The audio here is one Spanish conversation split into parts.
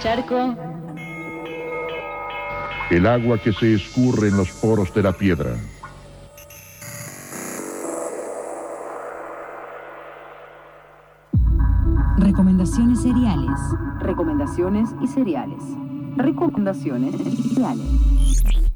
Charco. El agua que se escurre en los poros de la piedra. Recomendaciones seriales. Recomendaciones y cereales. Recomendaciones y cereales.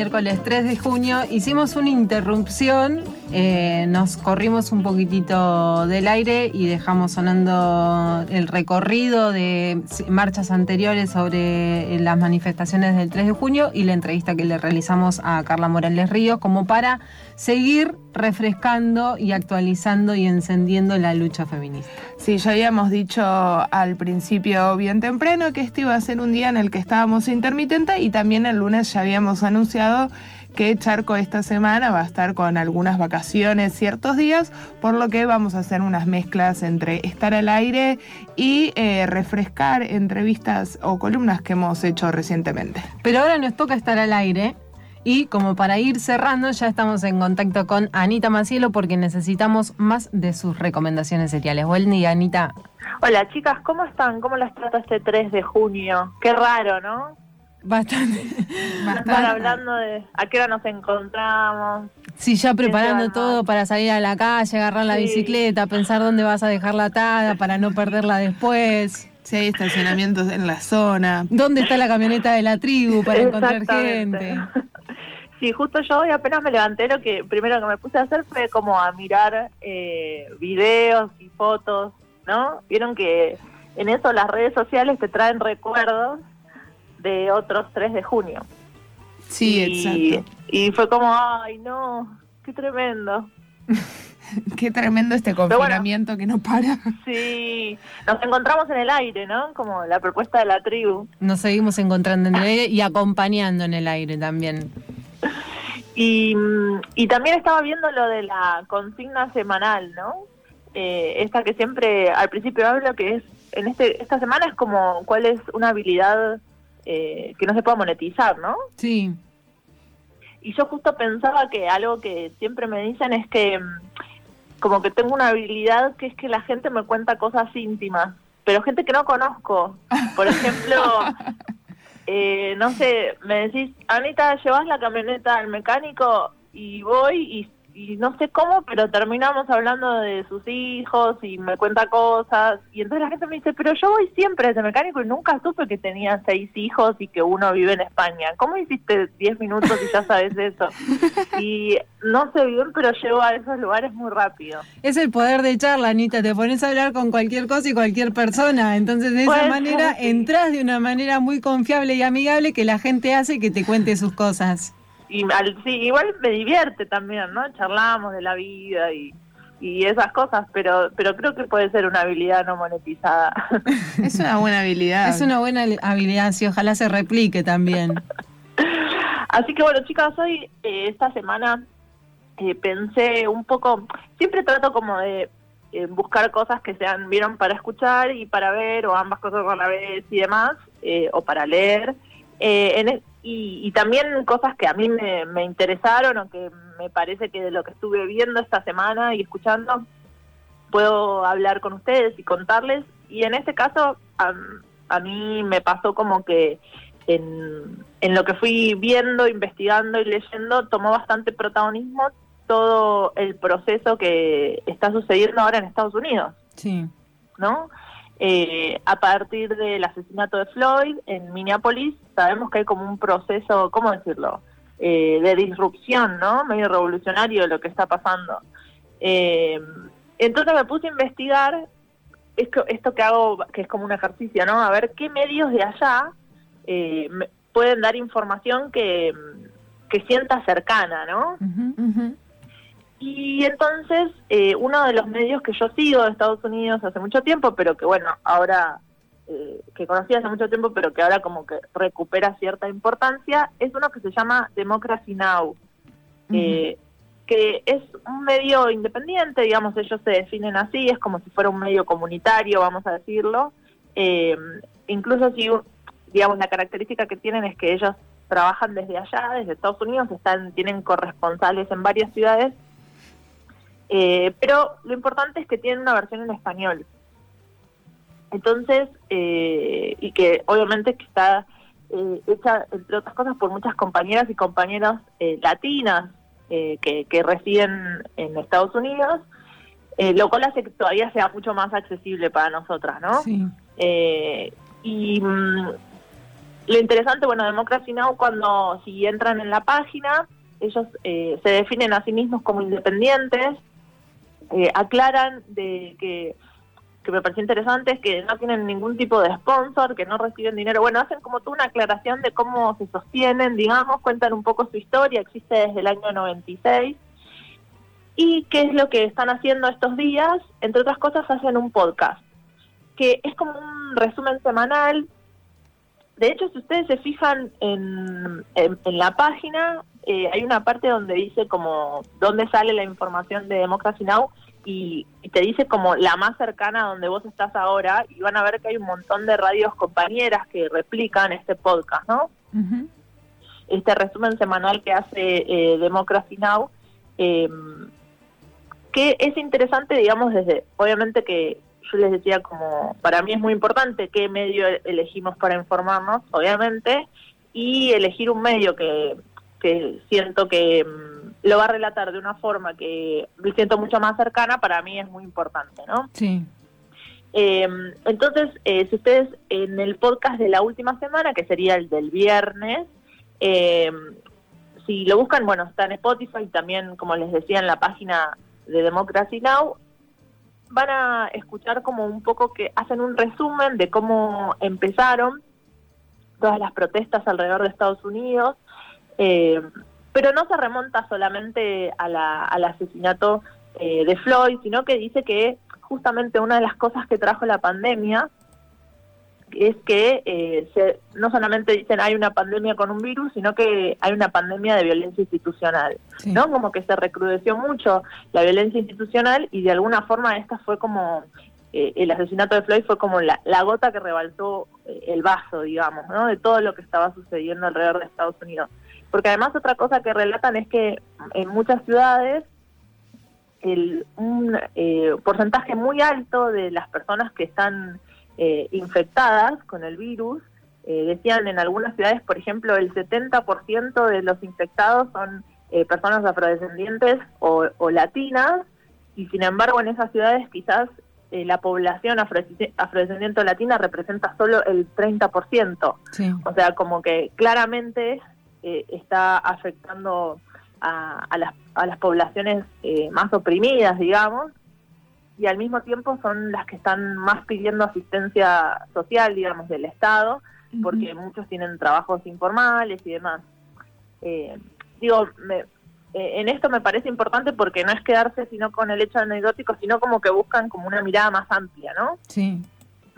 Miércoles 3 de junio hicimos una interrupción, eh, nos corrimos un poquitito del aire y dejamos sonando el recorrido de marchas anteriores sobre las manifestaciones del 3 de junio y la entrevista que le realizamos a Carla Morales Ríos como para seguir refrescando y actualizando y encendiendo la lucha feminista. Sí, ya habíamos dicho al principio bien temprano que este iba a ser un día en el que estábamos intermitentes y también el lunes ya habíamos anunciado que Charco esta semana va a estar con algunas vacaciones ciertos días, por lo que vamos a hacer unas mezclas entre estar al aire y eh, refrescar entrevistas o columnas que hemos hecho recientemente. Pero ahora nos toca estar al aire y como para ir cerrando, ya estamos en contacto con Anita Macielo porque necesitamos más de sus recomendaciones seriales. Buen día, Anita. Hola, chicas, ¿cómo están? ¿Cómo las trata este 3 de junio? Qué raro, ¿no? Bastante. Están hablando de a qué hora nos encontramos. Sí, ya preparando todo para salir a la calle, agarrar la bicicleta, pensar dónde vas a dejarla atada para no perderla después. Si hay estacionamientos en la zona. ¿Dónde está la camioneta de la tribu para encontrar gente? Sí, justo yo hoy apenas me levanté, lo que primero que me puse a hacer fue como a mirar eh, videos y fotos, ¿no? Vieron que en eso las redes sociales te traen recuerdos de otros 3 de junio. Sí, exacto. Y fue como, ay, no, qué tremendo. qué tremendo este confinamiento que no para. Sí, nos encontramos en el aire, ¿no? Como la propuesta de la tribu. Nos seguimos encontrando en el aire y acompañando en el aire también. Y, y también estaba viendo lo de la consigna semanal, ¿no? Eh, esta que siempre al principio hablo que es en este esta semana es como cuál es una habilidad eh, que no se pueda monetizar, ¿no? Sí. Y yo justo pensaba que algo que siempre me dicen es que mm, como que tengo una habilidad que es que la gente me cuenta cosas íntimas, pero gente que no conozco. Por ejemplo, eh, no sé, me decís, Anita, llevas la camioneta al mecánico y voy y y no sé cómo, pero terminamos hablando de sus hijos y me cuenta cosas. Y entonces la gente me dice, pero yo voy siempre a ese mecánico y nunca supe que tenía seis hijos y que uno vive en España. ¿Cómo hiciste diez minutos y ya sabes eso? Y no sé bien, pero llego a esos lugares muy rápido. Es el poder de charla, Anita. Te pones a hablar con cualquier cosa y cualquier persona. Entonces, de esa manera, entras de una manera muy confiable y amigable que la gente hace que te cuente sus cosas y sí, igual me divierte también, ¿no? Charlamos de la vida y, y esas cosas, pero pero creo que puede ser una habilidad no monetizada. Es una buena habilidad. Es una buena habilidad, sí, ojalá se replique también. Así que bueno, chicas, hoy, eh, esta semana, eh, pensé un poco, siempre trato como de eh, buscar cosas que sean, vieron, para escuchar y para ver, o ambas cosas a la vez y demás, o para leer. en, y, también cosas que a mí me, interesaron o que me parece que de lo que estuve viendo esta semana y escuchando puedo hablar con ustedes y contarles. Y en este caso a, mí me pasó como que en, en lo que fui viendo, investigando y leyendo tomó bastante protagonismo todo el proceso que está sucediendo ahora en Estados Unidos. Sí. ¿No? Eh, a partir del asesinato de Floyd en Minneapolis, sabemos que hay como un proceso, ¿cómo decirlo?, eh, de disrupción, ¿no? Medio revolucionario lo que está pasando. Eh, entonces me puse a investigar esto, esto que hago, que es como un ejercicio, ¿no? A ver qué medios de allá pueden dar información que sienta cercana, ¿no? Y entonces, eh, uno de los medios que yo sigo de Estados Unidos hace mucho tiempo, pero que bueno, ahora, eh, que conocí hace mucho tiempo, pero que ahora como que recupera cierta importancia, es uno que se llama Democracy Now! Eh, que es un medio independiente, digamos, ellos se definen así, es como si fuera un medio comunitario, vamos a decirlo. Eh, incluso si, digamos, la característica que tienen es que ellos trabajan desde allá, desde Estados Unidos, están tienen corresponsales en varias ciudades, eh, pero lo importante es que tienen una versión en español. Entonces, eh, y que obviamente que está eh, hecha, entre otras cosas, por muchas compañeras y compañeros latinas que, que, residen en Estados Unidos, lo cual hace que todavía sea mucho más accesible para nosotras, ¿no? Sí. y mm, lo interesante, bueno, Democracy Now, cuando si entran en la página, ellos se definen a sí mismos como independientes, eh, aclaran de que, que me pareció interesante es que no tienen ningún tipo de sponsor, que no reciben dinero. Bueno, hacen como tú una aclaración de cómo se sostienen, digamos, cuentan un poco su historia, existe desde el año 96. ¿Y qué es lo que están haciendo estos días? Entre otras cosas, hacen un podcast, que es como un resumen semanal. De hecho, si ustedes se fijan en, en la página, eh, hay una parte donde dice como dónde sale la información de Democracy Now y, te dice como la más cercana a donde vos estás ahora y van a ver que hay un montón de radios compañeras que replican este podcast, ¿no? Este resumen semanal que hace eh, Democracy Now, em, que es interesante, digamos, desde, obviamente que yo les decía como, para mí es muy importante qué medio elegimos para informarnos, obviamente, y elegir un medio que que siento que mm, lo va a relatar de una forma que me siento mucho más cercana, para mí es muy importante, ¿no? Sí. Em, entonces, eh, si ustedes en el podcast de la última semana, que sería el del viernes, em, si lo buscan, bueno, está en Spotify, también, como les decía, en la página de Democracy Now, van a escuchar como un poco que hacen un resumen de cómo empezaron todas las protestas alrededor de Estados Unidos, eh, pero no se remonta solamente a la, al asesinato eh, de Floyd, sino que dice que justamente una de las cosas que trajo la pandemia es que eh, se, no solamente dicen hay una pandemia con un virus, sino que hay una pandemia de violencia institucional, ¿no? Como que se recrudeció mucho la violencia institucional y de alguna forma esta fue como el asesinato de Floyd fue como la, la gota que rebaltó el vaso, digamos, ¿no? De todo lo que estaba sucediendo alrededor de Estados Unidos. Porque además otra cosa que relatan es que en muchas ciudades el, un eh, porcentaje muy alto de las personas que están eh, infectadas con el virus, eh, decían en algunas ciudades, por ejemplo, el 70% de los infectados son personas afrodescendientes o, o, latinas, y sin embargo en esas ciudades quizás la población afrodescendiente o latina representa solo el 30%. O sea, como que claramente eh, está afectando a, a, las, a las poblaciones eh, más oprimidas, digamos, y al mismo tiempo son las que están más pidiendo asistencia social, digamos, del Estado, porque muchos tienen trabajos informales y demás. Eh, digo, me, en esto me parece importante porque no es quedarse sino con el hecho anecdótico, sino como que buscan como una mirada más amplia, ¿no? Sí.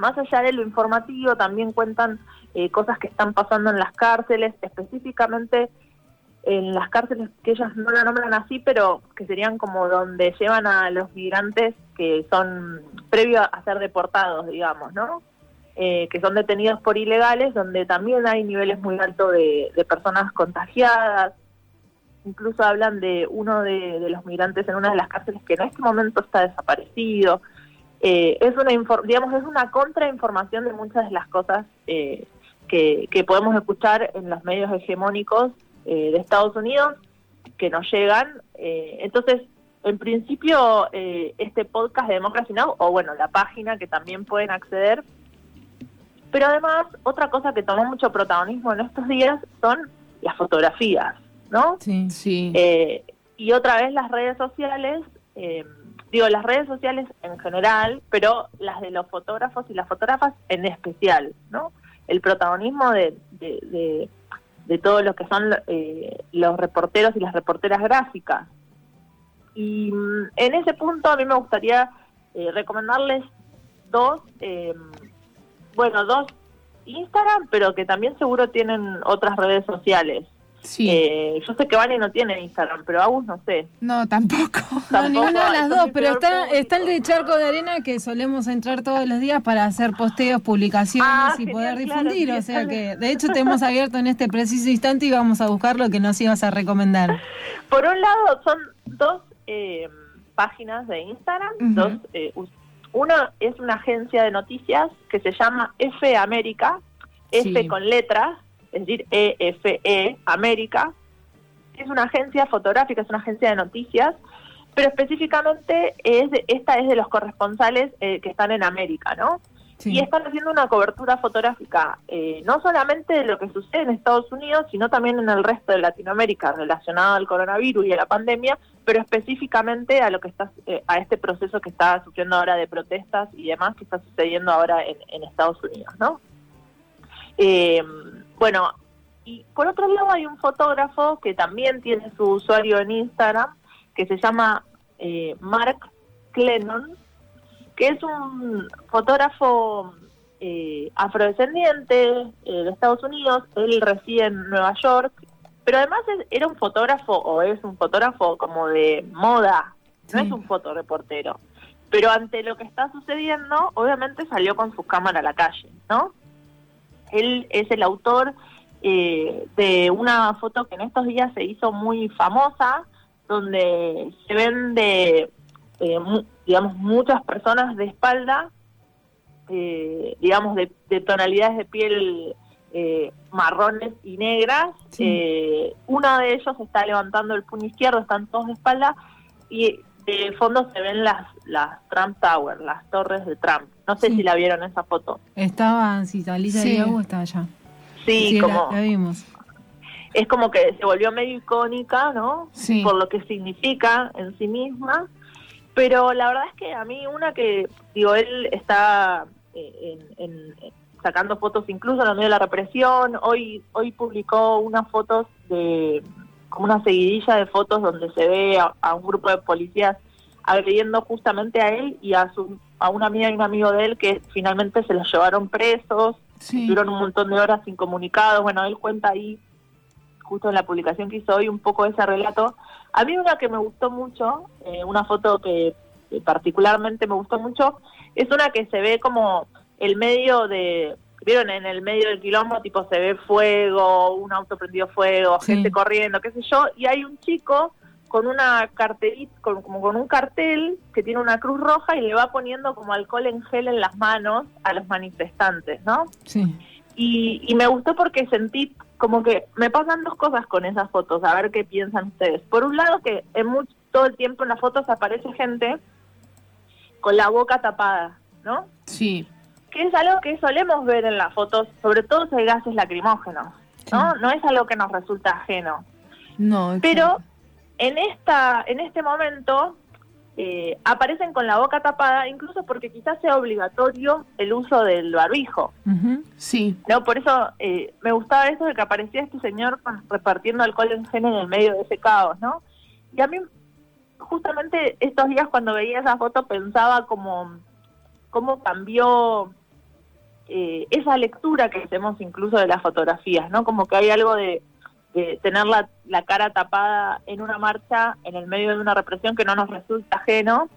Más allá de lo informativo, también cuentan eh, cosas que están pasando en las cárceles, específicamente en las cárceles que ellas no la nombran así, pero que serían como donde llevan a los migrantes que son previo a ser deportados, digamos, ¿no? Eh, que son detenidos por ilegales, donde también hay niveles muy altos de, personas contagiadas. Incluso hablan de uno de, los migrantes en una de las cárceles que en este momento está desaparecido. Eh, es una digamos es una contrainformación de muchas de las cosas eh, que, podemos escuchar en los medios hegemónicos eh, de Estados Unidos que nos llegan. Eh, entonces, en principio, eh, este podcast de Democracy Now, o bueno, la página que también pueden acceder. Pero además, otra cosa que tomó mucho protagonismo en estos días son las fotografías, ¿no? Sí, sí. y otra vez las redes sociales, digo, las redes sociales en general, pero las de los fotógrafos y las fotógrafas en especial, ¿no? el protagonismo de, de, de, todos los que son eh, los reporteros y las reporteras gráficas. Y mm, en ese punto a mí me gustaría eh, recomendarles dos, eh, bueno, dos Instagram, pero que también seguro tienen otras redes sociales. Sí. Eh, yo sé que Vane no tiene Instagram, pero Agus no sé. No, tampoco. No, Tampoco, ninguna de las dos, pero peor está, está el de Charco de Arena que solemos entrar todos los días para hacer posteos, publicaciones Ah, y genial, poder difundir. o sea que, de hecho, te hemos abierto en este preciso instante y vamos a buscar lo que nos ibas a recomendar. Por un lado, son dos eh, páginas de Instagram. Ujú. dos, eh, uno es una agencia de noticias que se llama F América, F Sí. con letras, es decir, EFE América. Es una agencia fotográfica, es una agencia de noticias, pero específicamente es de- esta es de los corresponsales eh, que están en América, ¿no? Sí. Y están haciendo una cobertura fotográfica, eh, no solamente de lo que sucede en Estados Unidos, sino también en el resto de Latinoamérica relacionado al coronavirus y a la pandemia, pero específicamente a lo que está, eh, a este proceso que está sufriendo ahora de protestas y demás que está sucediendo ahora en, en Estados Unidos, ¿no? Eh, bueno, y por otro lado hay un fotógrafo que también tiene su usuario en Instagram, que se llama eh, Mark Clennon, que es un fotógrafo eh, afrodescendiente eh, de Estados Unidos, él reside en Nueva York, pero además es- era un fotógrafo o es un fotógrafo como de moda, no Sí. es un fotoreportero. Pero ante lo que está sucediendo, obviamente salió con su cámara a la calle, ¿no? Él es el autor eh, de una foto que en estos días se hizo muy famosa, donde se ven de, eh, mu- digamos, muchas personas de espalda, eh, digamos, de, de tonalidades de piel eh, marrones y negras. Sí. Eh, uno de ellos está levantando el puño izquierdo, están todos de espalda, y de fondo se ven las, las Trump Tower, las torres de Trump. No sé Sí. si la vieron esa foto. Estaba, si Talisa Sí. y Agus estaba allá. Sí, como la, vimos. es como que se volvió medio icónica, ¿no? Sí. Por lo que significa en sí misma. Pero la verdad es que a mí una que, digo, él está eh, en, en- en- sacando fotos incluso en el medio de la represión. Hoy hoy publicó unas fotos de, como una seguidilla de fotos donde se ve a, a un grupo de policías agrediendo justamente a él y a, su, a una amiga y un amigo de él que finalmente se los llevaron presos Sí. Estuvieron un montón de horas incomunicados. Bueno, él cuenta ahí, justo en la publicación que hizo hoy, un poco ese relato. A mí una que me gustó mucho, eh, una foto que particularmente me gustó mucho, es una que se ve como el medio de... Vieron, en el medio del quilombo, tipo, se ve fuego, un auto prendido fuego, Sí. gente corriendo, qué sé yo, y hay un chico con una cartelita, con, como con un cartel que tiene una cruz roja y le va poniendo como alcohol en gel en las manos a los manifestantes, ¿no? Sí. Y, y me gustó porque sentí como que me pasan dos cosas con esas fotos, a ver qué piensan ustedes. Por un lado que en mucho, todo el tiempo en las fotos aparece gente con la boca tapada, ¿no? Sí. Que es algo que solemos ver en las fotos, sobre todo si hay gases lacrimógenos, ¿no? No es algo que nos resulta ajeno. No. Pero en esta en este momento eh, aparecen con la boca tapada, incluso porque quizás sea obligatorio el uso del barbijo. Sí. No, por eso eh, me gustaba eso de que aparecía este señor repartiendo alcohol en gel en el medio de ese caos, ¿no? Y a mí, justamente estos días cuando veía esa foto pensaba como cómo cambió eh, esa lectura que hacemos incluso de las fotografías, ¿no? Como que hay algo de, tener la, la cara tapada en una marcha en el medio de una represión que no nos resulta ajeno,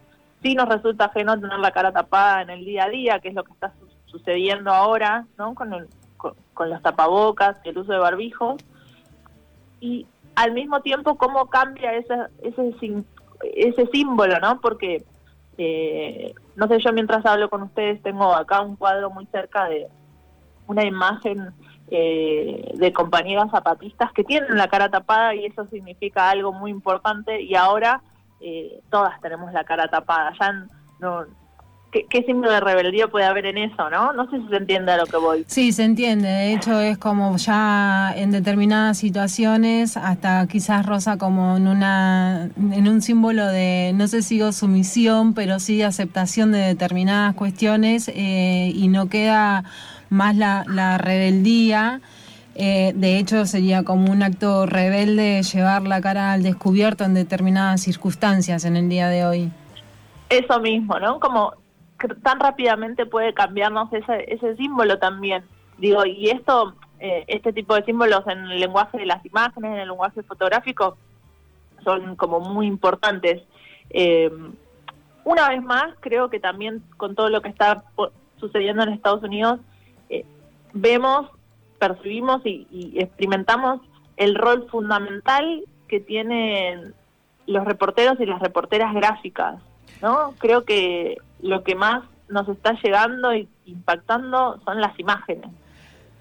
sí nos resulta ajeno tener la cara tapada en el día a día, que es lo que está su- sucediendo ahora, ¿no? Con, el- con, con los tapabocas el uso de barbijos. Y al mismo tiempo, cómo cambia ese, ese, ese símbolo, ¿no? Porque, eh, no sé, yo mientras hablo con ustedes tengo acá un cuadro muy cerca de una imagen eh, de compañeras zapatistas que tienen la cara tapada y eso significa algo muy importante y ahora eh, todas tenemos la cara tapada. Ya no, ¿qué, ¿Qué símbolo de rebeldía puede haber en eso, no? No sé si se entiende a lo que voy. Sí, se entiende. De hecho, es como ya en determinadas situaciones, hasta quizás rosa como en una, en un símbolo de, no sé si digo sumisión, pero sí aceptación de determinadas cuestiones eh, y no queda más la, la rebeldía. Eh, de hecho, sería como un acto rebelde llevar la cara al descubierto en determinadas circunstancias en el día de hoy. Eso mismo, ¿no? Como tan rápidamente puede cambiarnos ese, ese símbolo también. Digo, y esto eh, este tipo de símbolos en el lenguaje de las imágenes, en el lenguaje fotográfico, son como muy importantes. Eh, una vez más, creo que también con todo lo que está sucediendo en Estados Unidos, eh, vemos, percibimos y, y, experimentamos el rol fundamental que tienen los reporteros y las reporteras gráficas, ¿no? Creo que lo que más nos está llegando e impactando son las imágenes.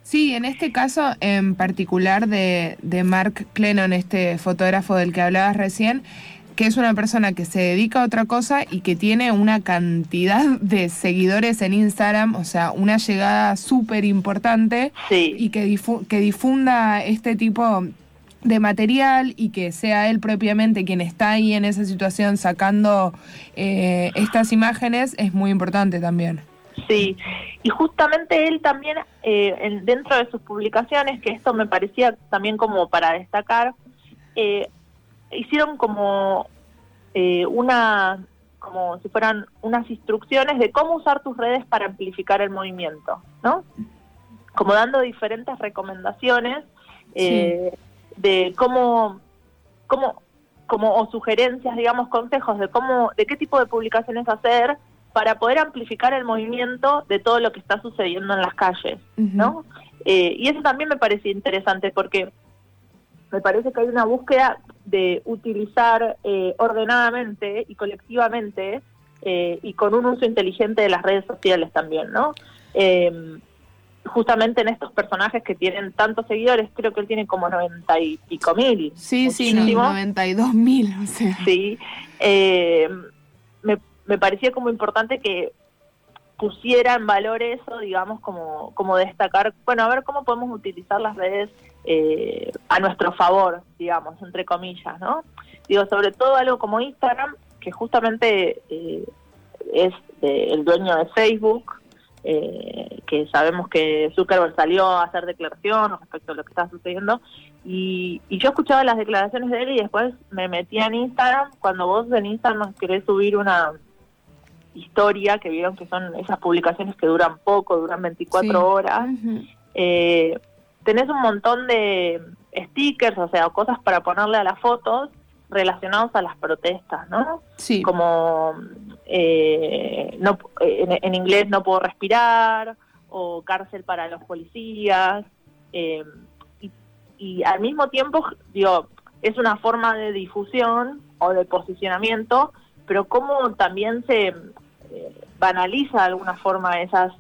Sí, en este caso en particular de, de Mark Clennon, este fotógrafo del que hablabas recién, que es una persona que se dedica a otra cosa y que tiene una cantidad de seguidores en Instagram, o sea, una llegada súper importante Sí. y que, difu- que difunda este tipo de material y que sea él propiamente quien está ahí en esa situación sacando eh, estas imágenes es muy importante también. Sí, y justamente él también, eh, en- dentro de sus publicaciones, que esto me parecía también como para destacar, eh, hicieron como eh, una, como si fueran unas instrucciones de cómo usar tus redes para amplificar el movimiento, ¿no? Como dando diferentes recomendaciones eh, de cómo, cómo, como o sugerencias, digamos, consejos de cómo, de qué tipo de publicaciones hacer para poder amplificar el movimiento de todo lo que está sucediendo en las calles, ¿no? Eh, y eso también me parece interesante porque me parece que hay una búsqueda de utilizar eh, ordenadamente y colectivamente eh, y con un uso inteligente de las redes sociales también, ¿no? Justamente en estos personajes que tienen tantos seguidores, creo que él tiene como noventa y pico mil. Sí, sí, no, muchísimo. 92 mil, o sea. Sí, eh, me, me parecía como importante que pusiera en valor eso, digamos, como, como destacar, bueno, a ver cómo podemos utilizar las redes eh, a nuestro favor, digamos, entre comillas, ¿no? Digo, sobre todo algo como Instagram, que justamente eh, es de- el dueño de Facebook, eh, que sabemos que Zuckerberg salió a hacer declaraciones respecto a lo que está sucediendo, y, y yo escuchaba las declaraciones de él y después me metía en Instagram. Cuando vos en Instagram querés subir una historia, que vieron que son esas publicaciones que duran poco, duran 24 Sí. horas, eh, tenés un montón de stickers, o sea, cosas para ponerle a las fotos relacionados a las protestas, ¿no? Sí. Como eh, no, eh, en, inglés no puedo respirar o cárcel para los policías eh, y, y al mismo tiempo digo es una forma de difusión o de posicionamiento pero cómo también se banaliza de alguna forma esas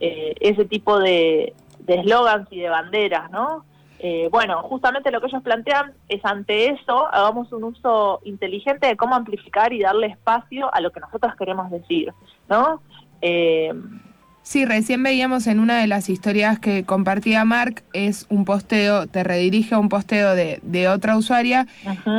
ese tipo de eslogans y de banderas, ¿no? Eh, bueno, justamente lo que ellos plantean es ante eso, hagamos un uso inteligente de cómo amplificar y darle espacio a lo que nosotros queremos decir, ¿no? Eh, Sí, recién veíamos en una de las historias que compartía Mark, es un posteo, te redirige a un posteo de, de otra usuaria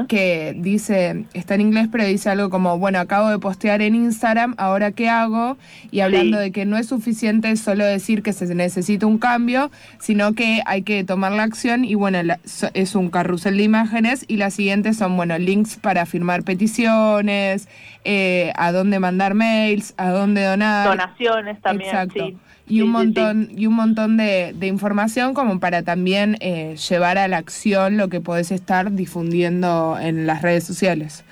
que dice, está en inglés, pero dice algo como, bueno, acabo de postear en Instagram, ¿ahora qué hago? Y hablando Sí. de que no es suficiente solo decir que se necesita un cambio, sino que hay que tomar la acción y bueno, la- so- es un carrusel de imágenes y las siguientes son, bueno, links para firmar peticiones, eh, a dónde mandar mails, a dónde donar. donaciones también, Exacto. Sí. Y un sí, montón, y un montón de, de información como para también eh, llevar a la acción lo que podés estar difundiendo en las redes sociales.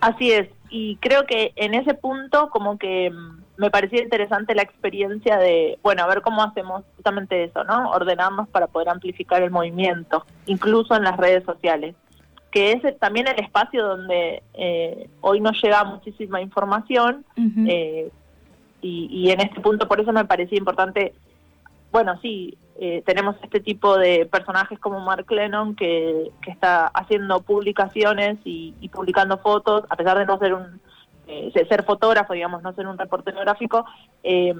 Así es, y creo que en ese punto como que mm, me parecía interesante la experiencia de, bueno, a ver cómo hacemos justamente eso, ¿no? Ordenarnos para poder amplificar el movimiento, incluso en las redes sociales, que es también el espacio donde eh, hoy nos llega muchísima información eh, y, y en este punto por eso me parecía importante, bueno, sí, eh, tenemos este tipo de personajes como Mark Lennon que, que está haciendo publicaciones y, y publicando fotos, a pesar de no ser un eh, ser fotógrafo, digamos, no ser un reportero gráfico, eh,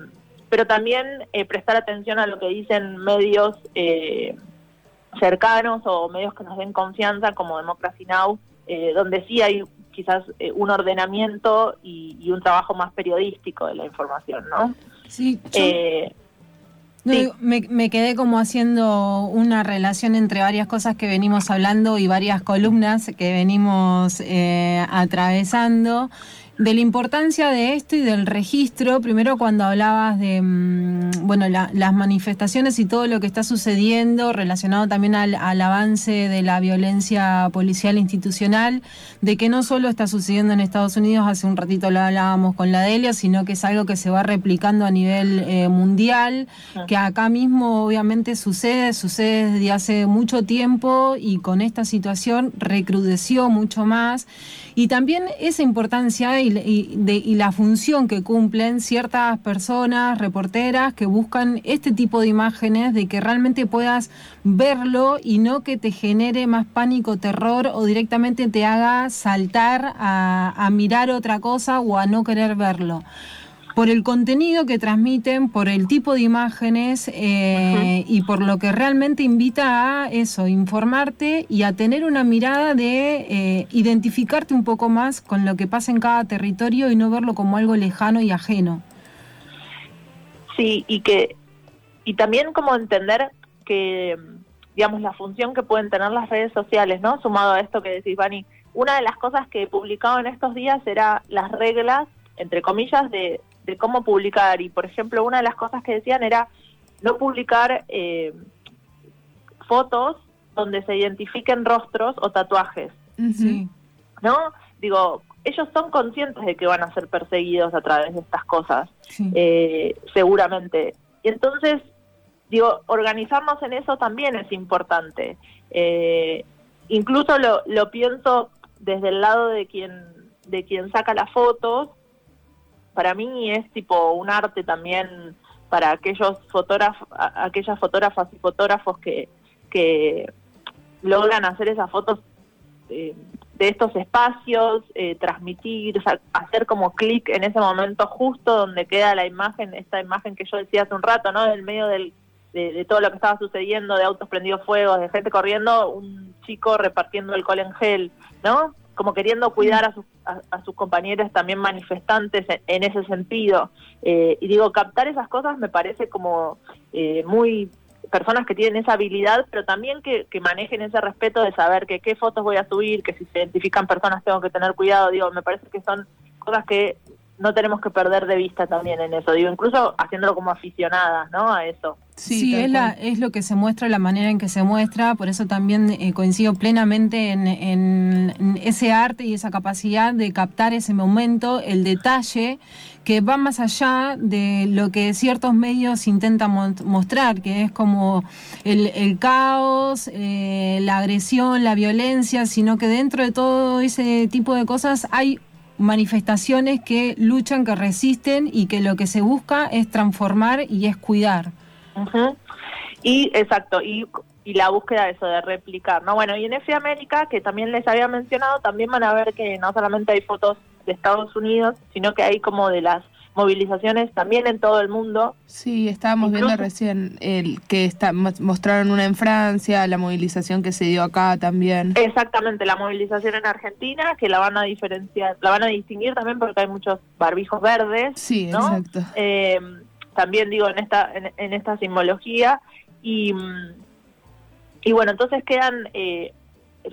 pero también eh, prestar atención a lo que dicen medios eh, cercanos o medios que nos den confianza como Democracy Now, donde sí hay quizás eh, un ordenamiento y, y un trabajo más periodístico de la información, ¿no? Sí, yo- Eh, No, Sí. me, me quedé como haciendo una relación entre varias cosas que venimos hablando y varias columnas que venimos eh, atravesando. De la importancia de esto y del registro, primero cuando hablabas de mm, bueno las manifestaciones y todo lo que está sucediendo relacionado también al, avance de la violencia policial institucional, de que no solo está sucediendo en Estados Unidos, hace un ratito lo hablábamos con la Delia, sino que es algo que se va replicando a nivel eh, mundial, que acá mismo obviamente sucede, sucede desde hace mucho tiempo y con esta situación recrudeció mucho más. Y también esa importancia y, y, la función que cumplen ciertas personas, reporteras, que buscan este tipo de imágenes, de que realmente puedas verlo y no que te genere más pánico, terror o directamente te haga saltar a, a mirar otra cosa o a no querer verlo por el contenido que transmiten, por el tipo de imágenes eh, y por lo que realmente invita a eso, informarte y a tener una mirada de eh, identificarte un poco más con lo que pasa en cada territorio y no verlo como algo lejano y ajeno. Sí, y que y también como entender que digamos la función que pueden tener las redes sociales, ¿no? Sumado a esto que decís, Vani, una de las cosas que he publicado en estos días era las reglas entre comillas de de cómo publicar. Y, por ejemplo, una de las cosas que decían era no publicar eh, fotos donde se identifiquen rostros o tatuajes. ¿No? Digo, ellos son conscientes de que van a ser perseguidos a través de estas cosas, eh, seguramente. Y entonces, digo, organizarnos en eso también es importante. Eh, incluso lo, lo pienso desde el lado de quien de quien saca las fotos para mí es tipo un arte también para aquellos fotógrafos, aquellas fotógrafas y fotógrafos que, que logran hacer esas fotos eh, de estos espacios, eh, transmitir, hacer como clic en ese momento justo donde queda la imagen, esta imagen que yo decía hace un rato, ¿no? En medio del, de, de, todo lo que estaba sucediendo, de autos prendidos fuego, de gente corriendo, un chico repartiendo el col en gel, ¿no? Como queriendo cuidar a sus, a, sus compañeros también manifestantes en, ese sentido. Eh, y digo, captar esas cosas me parece como eh, muy personas que tienen esa habilidad, pero también que, que, manejen ese respeto de saber que qué fotos voy a subir, que si se identifican personas tengo que tener cuidado, digo, me parece que son cosas que no tenemos que perder de vista también en eso, digo, incluso haciéndolo como aficionadas, ¿no? A eso. Sí, es, la, es lo que se muestra, la manera en que se muestra, por eso también eh, coincido plenamente en, ese arte y esa capacidad de captar ese momento, el detalle que va más allá de lo que ciertos medios intentan mostrar, que es como el, caos, eh, la agresión, la violencia, sino que dentro de todo ese tipo de cosas hay manifestaciones que luchan, que resisten y que lo que se busca es transformar y es cuidar. Y exacto, y, y la búsqueda de eso, de replicar, ¿no? Bueno, y en F América, que también les había mencionado, también van a ver que no solamente hay fotos de Estados Unidos, sino que hay como de las movilizaciones también en todo el mundo. Sí, estábamos viendo recién el que está, mostraron una en Francia, la movilización que se dio acá también. Exactamente, la movilización en Argentina, que la van a diferenciar, la van a distinguir también porque hay muchos barbijos verdes. Sí, exacto. Eh, también digo en esta en, esta simbología y y bueno entonces quedan eh,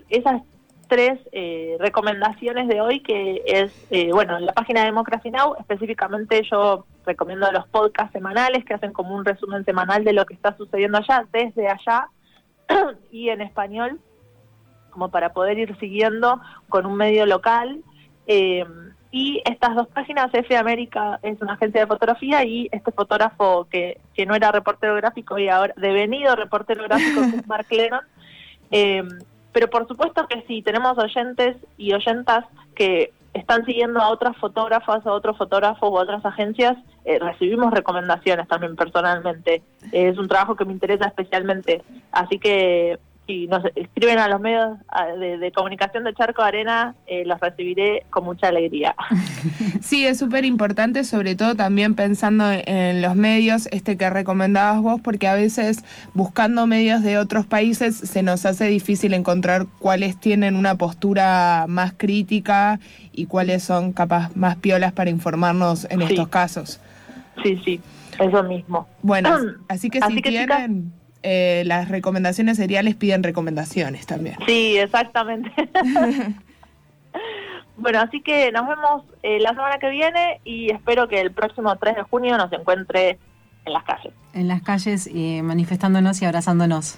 esas tres eh, recomendaciones de hoy que es, eh, bueno, en la página de Democracy Now, específicamente yo recomiendo los podcasts semanales que hacen como un resumen semanal de lo que está sucediendo allá, desde allá y en español, como para poder ir siguiendo con un medio local. Eh, y estas dos páginas, F América es una agencia de fotografía y este fotógrafo que, que no era reportero gráfico y ahora devenido reportero gráfico es Mark Lennon, eh, pero por supuesto que sí, tenemos oyentes y oyentas que están siguiendo a otras fotógrafas, a otros fotógrafos o a otras agencias, eh, recibimos recomendaciones también personalmente. es un trabajo que me interesa especialmente. Así que si nos escriben a los medios de, comunicación de Charco Arena, eh, los recibiré con mucha alegría. Sí, es súper importante, sobre todo también pensando en los medios, este que recomendabas vos, porque a veces buscando medios de otros países se nos hace difícil encontrar cuáles tienen una postura más crítica y cuáles son capaz más piolas para informarnos en estos casos. Sí, sí, eso mismo. Bueno, así que si tienen... Eh, las recomendaciones seriales piden recomendaciones también. Sí, exactamente. Bueno, así que nos vemos eh, la semana que viene y espero que el próximo 3 de junio nos encuentre en las calles. En las calles eh, manifestándonos y abrazándonos.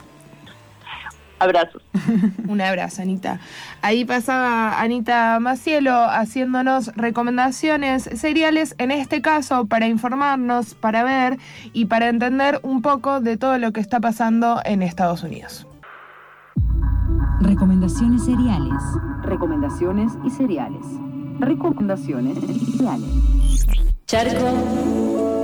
Abrazos. Un abrazo, Anita. Ahí pasaba Anita Macielo haciéndonos recomendaciones seriales, en este caso para informarnos, para ver y para entender un poco de todo lo que está pasando en Estados Unidos. Recomendaciones seriales. Recomendaciones y cereales. Recomendaciones cereales. Charco